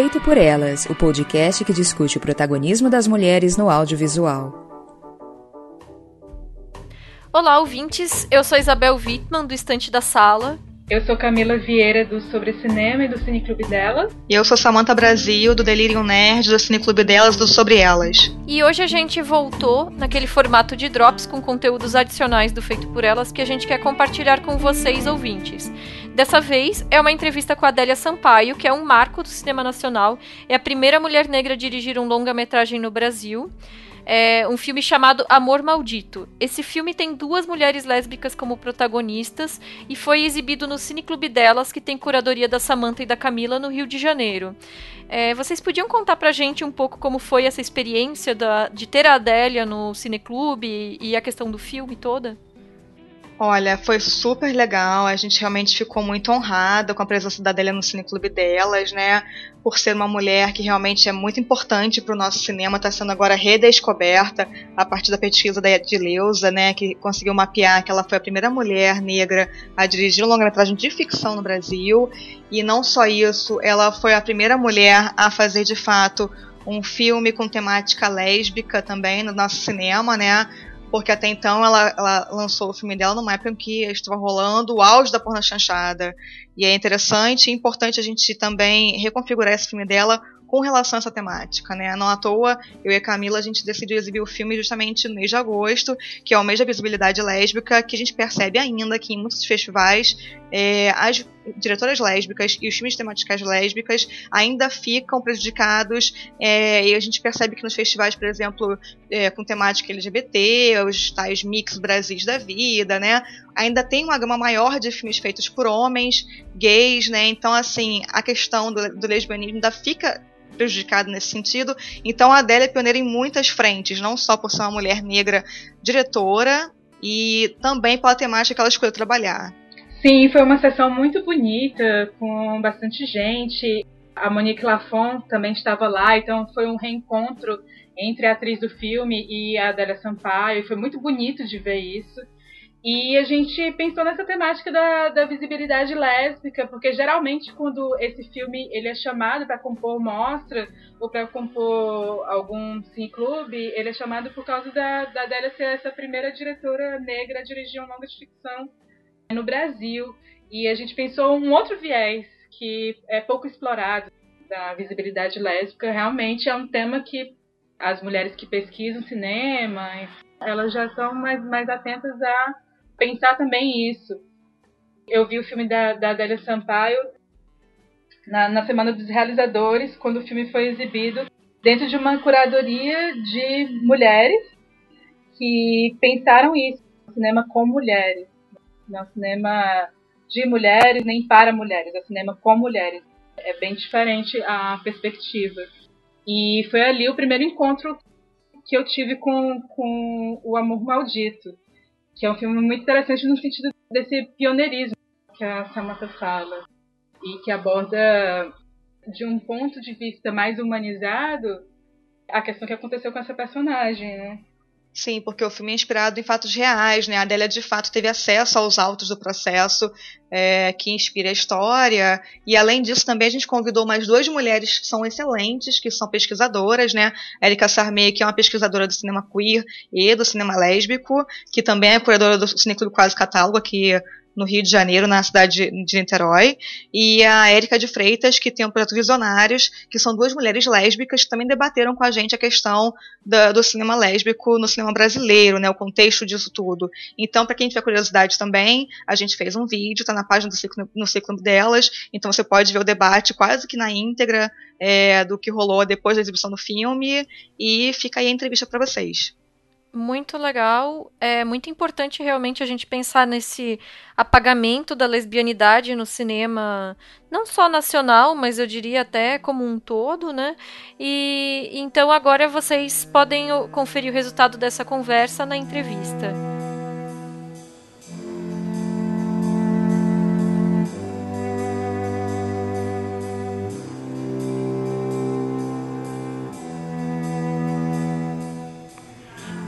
Feito por Elas, o podcast que discute o protagonismo das mulheres no audiovisual. Olá, ouvintes. Eu sou Isabel Wittmann, do Estante da Sala. Eu sou Camila Vieira, do Sobre Cinema e do Cineclube Delas. E eu sou Samantha Brasil, do Delirium Nerd, do Cineclube Delas, do Sobre Elas. E hoje a gente voltou naquele formato de drops com conteúdos adicionais do Feito por Elas que a gente quer compartilhar com vocês, ouvintes. Dessa vez é uma entrevista com Adélia Sampaio, que é um marco do cinema nacional, é a primeira mulher negra a dirigir um longa-metragem no Brasil. É um filme chamado Amor Maldito. Esse filme tem duas mulheres lésbicas como protagonistas e foi exibido no Cineclube delas, que tem curadoria da Samantha e da Camila no Rio de Janeiro. É, vocês podiam contar pra gente um pouco como foi essa experiência da, de ter a Adélia no Cineclube e, e a questão do filme toda? Olha, foi super legal. A gente realmente ficou muito honrada com a presença da Adélia no cineclube delas, né? Por ser uma mulher que realmente é muito importante para o nosso cinema, está sendo agora redescoberta a partir da pesquisa da Edileuza, né? Que conseguiu mapear que ela foi a primeira mulher negra a dirigir um longa-metragem de ficção no Brasil. E não só isso, ela foi a primeira mulher a fazer de fato um filme com temática lésbica também no nosso cinema, né? Porque até então ela, ela, lançou o filme dela numa época em que estava rolando o auge da porna chanchada. E é interessante e importante a gente também reconfigurar esse filme dela com relação a essa temática, né? Não à toa, eu e a Camila, a gente decidiu exibir o filme justamente no mês de agosto, que é o mês da visibilidade lésbica, que a gente percebe ainda que em muitos festivais é, as diretoras lésbicas e os filmes temáticas lésbicas ainda ficam prejudicados é, e a gente percebe que nos festivais, por exemplo, é, com temática LGBT, os tais mix Brasis da vida, né, ainda tem uma gama maior de filmes feitos por homens, gays, né, então assim, a questão do, do lesbianismo ainda fica prejudicado nesse sentido. Então a Adélia é pioneira em muitas frentes, não só por ser uma mulher negra diretora, e também pela temática que ela escolheu trabalhar. Sim, foi uma sessão muito bonita, com bastante gente. A Monique Lafon também estava lá, então foi um reencontro entre a atriz do filme e a Adélia Sampaio. Foi muito bonito de ver isso. E a gente pensou nessa temática da, da visibilidade lésbica, porque geralmente quando esse filme ele é chamado para compor mostra ou para compor algum cineclube, ele é chamado por causa da, da Adélia ser essa primeira diretora negra a dirigir um longa de ficção no Brasil. E a gente pensou um outro viés que é pouco explorado da visibilidade lésbica. Realmente é um tema que as mulheres que pesquisam cinema, elas já estão mais, mais atentas a pensar também isso. Eu vi o filme da, da Adélia Sampaio na, na Semana dos Realizadores, quando o filme foi exibido, dentro de uma curadoria de mulheres que pensaram isso, cinema com mulheres. Não é um cinema de mulheres nem para mulheres, é um cinema com mulheres. É bem diferente a perspectiva. E foi ali o primeiro encontro que eu tive com, com O Amor Maldito que é um filme muito interessante no sentido desse pioneirismo que a Samantha fala e que aborda de um ponto de vista mais humanizado a questão que aconteceu com essa personagem, né? Sim, porque o filme é inspirado em fatos reais, né? A Adélia de fato teve acesso aos autos do processo é, que inspira a história. E além disso, também a gente convidou mais duas mulheres que são excelentes, que são pesquisadoras, né? Erika Sarmei, que é uma pesquisadora do cinema queer e do cinema lésbico, que também é curadora do Cineclube Quase Catálogo aqui no Rio de Janeiro, na cidade de Niterói, e a Érica de Freitas, que tem o projeto Visionários, que são duas mulheres lésbicas que também debateram com a gente a questão do cinema lésbico no cinema brasileiro, né, o contexto disso tudo. Então, para quem tiver curiosidade também, a gente fez um vídeo, está na página do ciclo, no ciclo delas, então você pode ver o debate quase que na íntegra é, do que rolou depois da exibição do filme, e fica aí a entrevista para vocês muito legal. É muito importante realmente a gente pensar nesse apagamento da lesbianidade no cinema, não só nacional, mas eu diria até como um todo, né? E então agora vocês podem conferir o resultado dessa conversa na entrevista.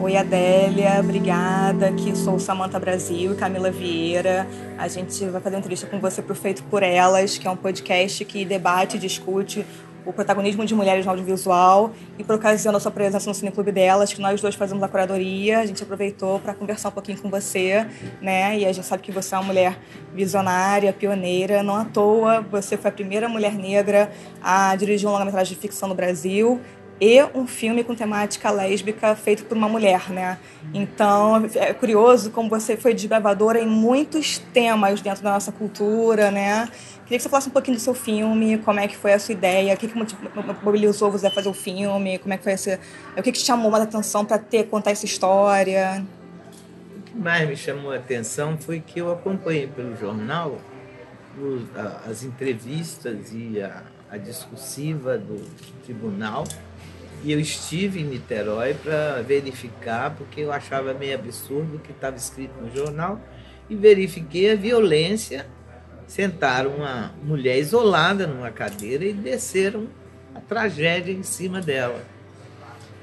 Oi, Adélia, obrigada. Aqui sou Samanta Brasil e Camila Vieira. A gente vai fazer uma entrevista com você para Feito por Elas, que é um podcast que debate e discute o protagonismo de mulheres no audiovisual. E por ocasião da sua presença no Cineclube delas, que nós dois fazemos a curadoria, a gente aproveitou para conversar um pouquinho com você, né? E a gente sabe que você é uma mulher visionária, pioneira. Não à toa, você foi a primeira mulher negra a dirigir um longa-metragem de ficção no Brasil e um filme com temática lésbica feito por uma mulher, né? Então, é curioso como você foi desbravadora em muitos temas dentro da nossa cultura, né? Queria que você falasse um pouquinho do seu filme, como é que foi a sua ideia, o que, que mobilizou você a fazer o filme, como é que foi esse, o que, que te chamou mais a atenção para ter contar essa história? O que mais me chamou a atenção foi que eu acompanhei pelo jornal as entrevistas e a, a discursiva do tribunal e eu estive em Niterói para verificar, porque eu achava meio absurdo o que estava escrito no jornal, e verifiquei a violência. Sentaram uma mulher isolada numa cadeira e desceram a tragédia em cima dela.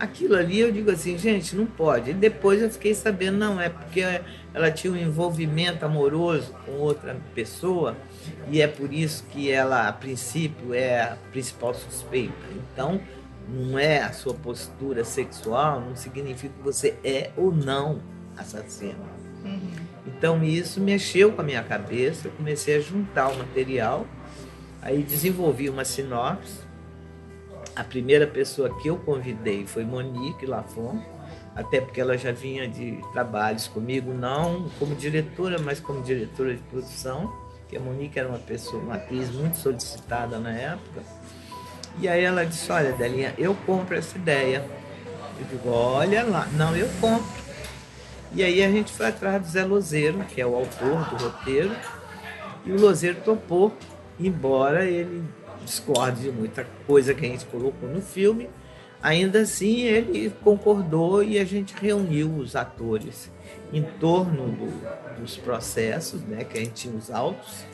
Aquilo ali eu digo assim, gente, não pode. E depois eu fiquei sabendo, não, é porque ela tinha um envolvimento amoroso com outra pessoa e é por isso que ela, a princípio, é a principal suspeita. Então, não é a sua postura sexual, não significa que você é ou não assassino. Uhum. Então isso mexeu com a minha cabeça, eu comecei a juntar o material, aí desenvolvi uma sinopse. A primeira pessoa que eu convidei foi Monique Lafon, até porque ela já vinha de trabalhos comigo, não como diretora, mas como diretora de produção, que a Monique era uma pessoa, uma atriz muito solicitada na época e aí ela disse, olha, Delinha, eu compro essa ideia. Eu digo, olha lá, não, eu compro. E aí a gente foi atrás do Zé Lozeiro, que é o autor do roteiro, e o Lozeiro topou, embora ele discorde de muita coisa que a gente colocou no filme, ainda assim ele concordou e a gente reuniu os atores em torno do, dos processos, né, que a gente tinha os autos,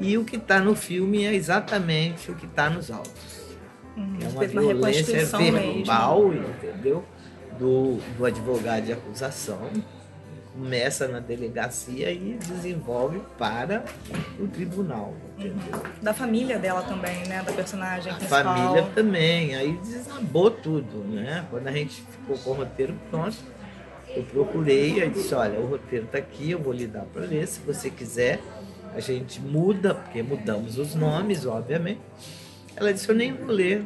e o que está no filme é exatamente o que está nos autos. Uhum, é uma violência verbal, mesmo. entendeu? Do, do advogado de acusação. Começa na delegacia e desenvolve para o tribunal. Entendeu? Da família dela também, né? Da personagem a principal. família também. Aí desabou tudo, né? Quando a gente ficou com o roteiro pronto, eu procurei e disse, olha, o roteiro está aqui, eu vou lhe dar para ler, se você quiser a gente muda, porque mudamos os nomes, obviamente. Ela disse: Eu nem vou ler.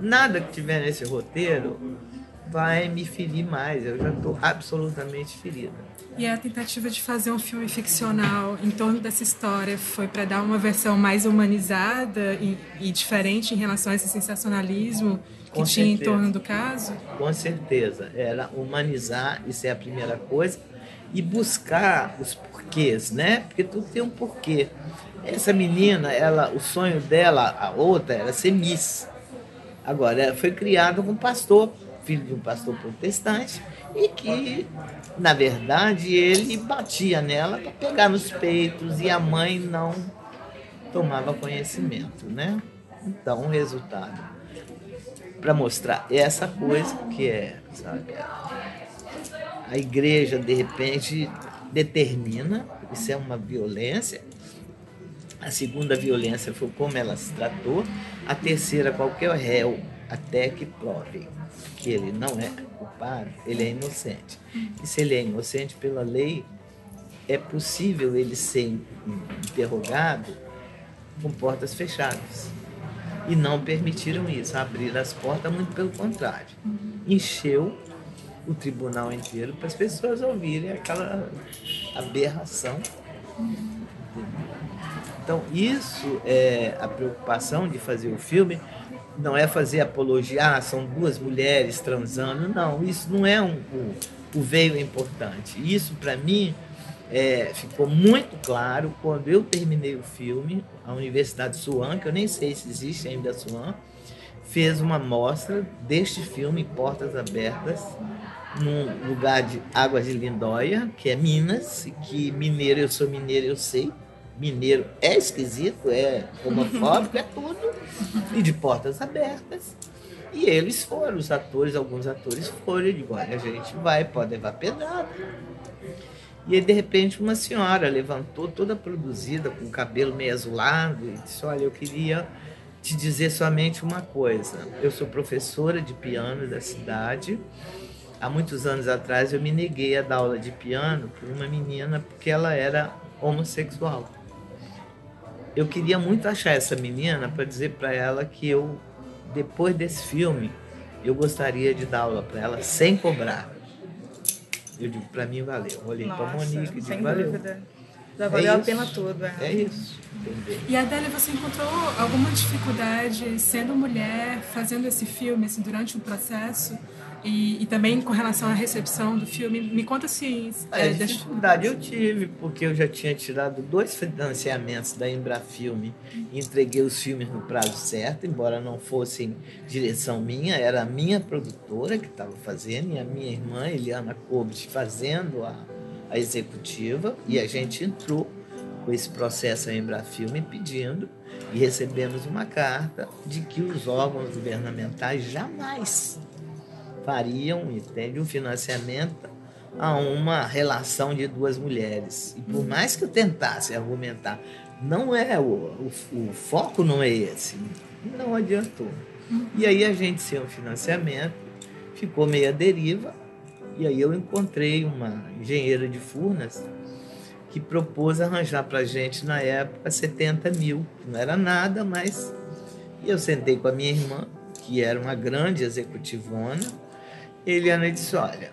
Nada que tiver nesse roteiro vai me ferir mais. Eu já estou absolutamente ferida. E a tentativa de fazer um filme ficcional em torno dessa história foi para dar uma versão mais humanizada e, e, diferente em relação a esse sensacionalismo que Com tinha certeza. em torno do caso? Com certeza. Era humanizar, isso é a primeira coisa e buscar os porquês, né? Porque tudo tem um porquê. Essa menina, ela, o sonho dela, a outra, era ser Miss. Agora, ela foi criada com um pastor, filho de um pastor protestante, e que, na verdade, ele batia nela para pegar nos peitos e a mãe não tomava conhecimento, né? Então, o resultado para mostrar essa coisa que é, sabe, a igreja de repente determina, isso é uma violência. A segunda violência foi como ela se tratou. A terceira, qualquer réu, até que prove que ele não é culpado, ele é inocente. E se ele é inocente pela lei, é possível ele ser interrogado com portas fechadas. E não permitiram isso, abrir as portas, muito pelo contrário. Encheu o tribunal inteiro para as pessoas ouvirem aquela aberração. Então, isso é a preocupação de fazer o filme. Não é fazer apologia, ah, são duas mulheres transando. Não, isso não é um, o, veio importante. Isso, para mim, é, ficou muito claro quando eu terminei o filme, a Universidade Suan, que eu nem sei se existe ainda a Suan, fez uma mostra deste filme Portas Abertas, num lugar de Águas de Lindóia, que é Minas, que mineiro, eu sou mineiro, eu sei, mineiro é esquisito, é homofóbico, é tudo, e de portas abertas. E eles foram, os atores, alguns atores foram, eu digo, olha, a gente vai, pode levar pedrada. E aí, de repente, uma senhora levantou toda produzida, com o cabelo meio azulado, e disse: Olha, eu queria te dizer somente uma coisa. Eu sou professora de piano da cidade. Há muitos anos atrás eu me neguei a dar aula de piano por uma menina porque ela era homossexual. Eu queria muito achar essa menina para dizer para ela que eu, depois desse filme, eu gostaria de dar aula para ela sem cobrar. Eu digo, para mim valeu. Olhei para Monique e digo, valeu. Dúvida. Já valeu é a pena tudo. É, é isso. E Adélia, você encontrou alguma dificuldade sendo mulher, fazendo esse filme, assim, durante o processo? E, e, também com relação à recepção do filme, me conta se. É, é, dificuldade eu tive, porque eu já tinha tirado dois financiamentos da Embrafilme e entreguei os filmes no prazo certo, embora não fossem direção minha, era a minha produtora que estava fazendo e a minha irmã, Eliana Cobres, fazendo a, a executiva, e a gente entrou com esse processo a Embrafilme pedindo e recebemos uma carta de que os órgãos governamentais jamais fariam, entende, um financiamento a uma relação de duas mulheres. E por mais que eu tentasse argumentar, não é o, o, o foco não é esse, não adiantou. E aí a gente sem o financiamento ficou meio à deriva. E aí eu encontrei uma engenheira de Furnas que propôs arranjar para gente na época 70 mil, não era nada, mas e eu sentei com a minha irmã, que era uma grande executivona, Eliana disse: Olha,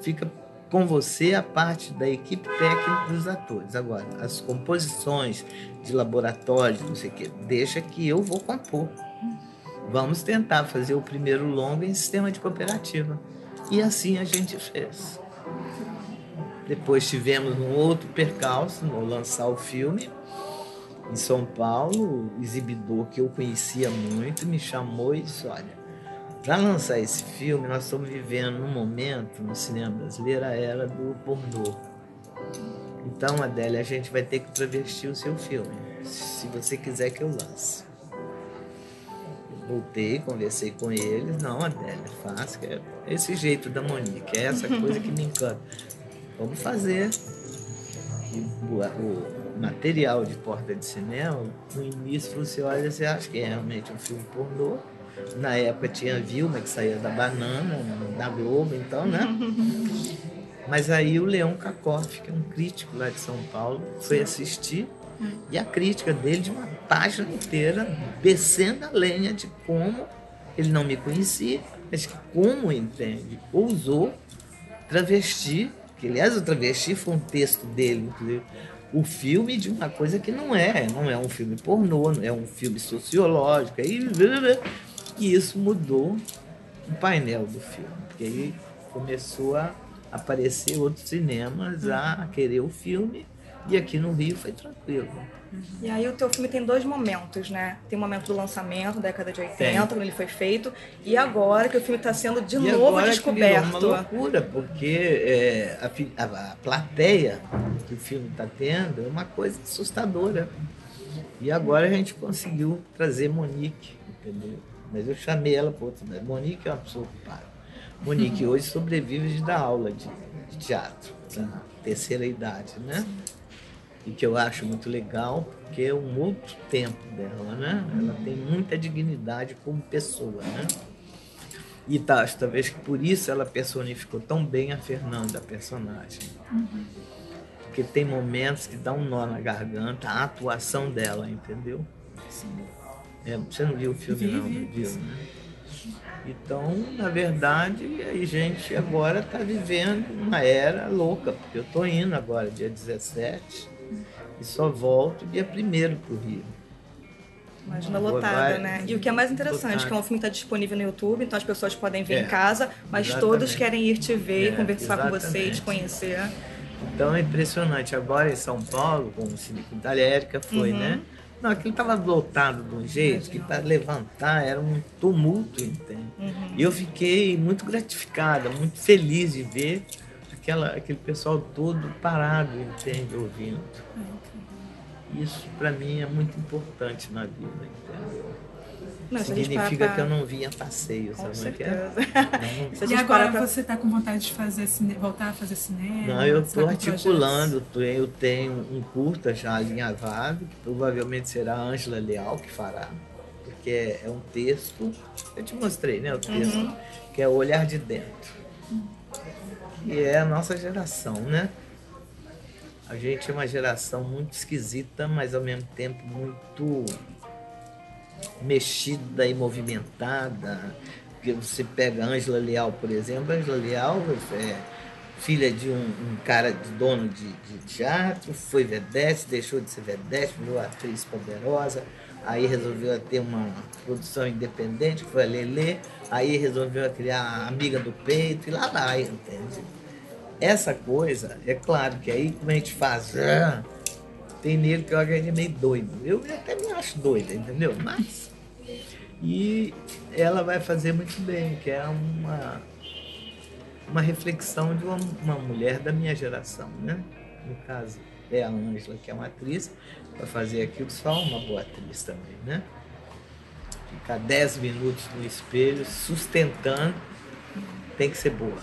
fica com você a parte da equipe técnica dos atores. Agora, as composições de laboratório, não sei o quê, deixa que eu vou compor. Vamos tentar fazer o primeiro longo em sistema de cooperativa. E assim a gente fez. Depois tivemos um outro percalço no lançar o filme em São Paulo. O exibidor que eu conhecia muito me chamou e disse: Olha, para lançar esse filme, nós estamos vivendo num momento no cinema brasileiro a era do pornô. Então, Adélia, a gente vai ter que travestir o seu filme, se você quiser que eu lance. Voltei, conversei com eles. Não, Adélia, faça. É esse jeito da Monique, é essa coisa que me encanta. Vamos fazer. E o, material de porta de cinema, no início você olha você acha que é realmente um filme pornô na época tinha Vilma, que saía da banana, da Globo, então, né? Mas aí o Leão Cacoff, que é um crítico lá de São Paulo, foi assistir e a crítica dele de uma página inteira, descendo a lenha de como ele não me conhecia, mas que como entende, ousou travesti, que aliás o travesti foi um texto dele, inclusive, o filme de uma coisa que não é, não é um filme pornô, é um filme sociológico, aí e isso mudou o painel do filme, porque aí começou a aparecer outros cinemas a querer o filme e aqui no Rio foi tranquilo. E aí o teu filme tem dois momentos, né? Tem o momento do lançamento, década de 80, tem. quando ele foi feito, e agora que o filme está sendo de e novo descoberto. É uma loucura, porque é, a, a, a, plateia que o filme está tendo é uma coisa assustadora. E agora a gente conseguiu trazer Monique, entendeu? Mas eu chamei ela para outra. Monique é uma pessoa ocupada. Monique hoje sobrevive de dar aula de, de teatro, na terceira idade, né? E que eu acho muito legal, porque é um outro tempo dela, né? Ela tem muita dignidade como pessoa, né? E tá, talvez que por isso ela personificou tão bem a Fernanda, a personagem. Uhum. porque tem momentos que dá um nó na garganta a atuação dela, entendeu? É, você não viu o filme, Vi, não? vi. Viu, né? Então, na verdade, a gente agora está vivendo uma era louca, porque eu estou indo agora, dia 17, e só volto dia 1 para o Rio. Imagina Vai- lotada, né? E o que é mais interessante, que é um filme que está disponível no YouTube, então as pessoas podem ver É, em casa, mas exatamente. todos querem ir te ver, É, conversar com você, exatamente. te conhecer. Então é impressionante. Agora em São Paulo, com o Cine da Érica, foi, Uhum. né? Não, aquilo estava lotado de um jeito que para levantar era um tumulto, entende? Uhum. E eu fiquei muito gratificada, muito feliz de ver aquela, aquele pessoal todo parado, entende? Ouvindo. Isso para mim é muito importante na vida, entende? Não, Significa que eu não vim a passeio, Com sabe que é? Não- E agora pra- você está com vontade de fazer cine... voltar a fazer cinema? Não, eu estou articulando, eu tenho um curta já alinhavado, que provavelmente será a Ângela Leal que fará, porque é, é um texto, eu te mostrei, né, o texto, Uhum. que é o Olhar de Dentro. E é a nossa geração, né? A gente é uma geração muito esquisita, mas ao mesmo tempo muito mexida e movimentada. Porque você pega a Ângela Leal, por exemplo, a Ângela Leal é filha de um, um cara de dono de, de teatro, foi vedete, deixou de ser vedete, virou atriz poderosa, aí resolveu ter uma produção independente, foi a Lelê, aí resolveu criar a Amiga do Peito, e lá vai, entende? Essa coisa, é claro que aí como a gente faz, ah, tem nele que eu é meio doido. Eu até me acho doida, entendeu? Mas. E ela vai fazer muito bem, que é uma, uma reflexão de uma, uma mulher da minha geração, né? No caso, é a Ângela, que é uma atriz, vai fazer aquilo só uma boa atriz também, né? Ficar 10 minutos no espelho, sustentando, tem que ser boa.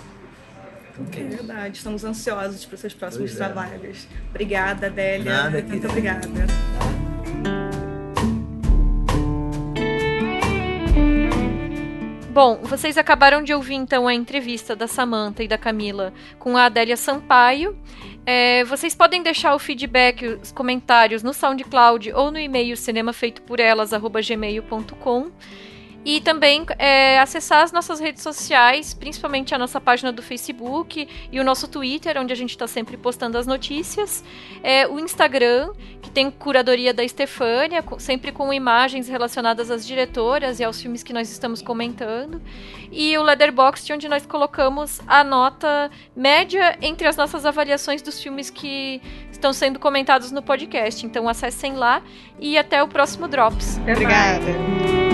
É verdade, estamos ansiosos para os seus próximos Pois é. trabalhos. Obrigada, Adélia. Nada, Muito querida. obrigada. Bom, vocês acabaram de ouvir então a entrevista da Samantha e da Camila com a Adélia Sampaio. É, vocês podem deixar o feedback, os comentários no SoundCloud ou no e-mail cinemafeitoporelas@gmail.com e também é, acessar as nossas redes sociais, principalmente a nossa página do Facebook e o nosso Twitter, onde a gente está sempre postando as notícias. É, o Instagram, que tem curadoria da Estefânia, sempre com imagens relacionadas às diretoras e aos filmes que nós estamos comentando. E o Letterboxd, onde nós colocamos a nota média entre as nossas avaliações dos filmes que estão sendo comentados no podcast. Então acessem lá e até o próximo Drops. Obrigada.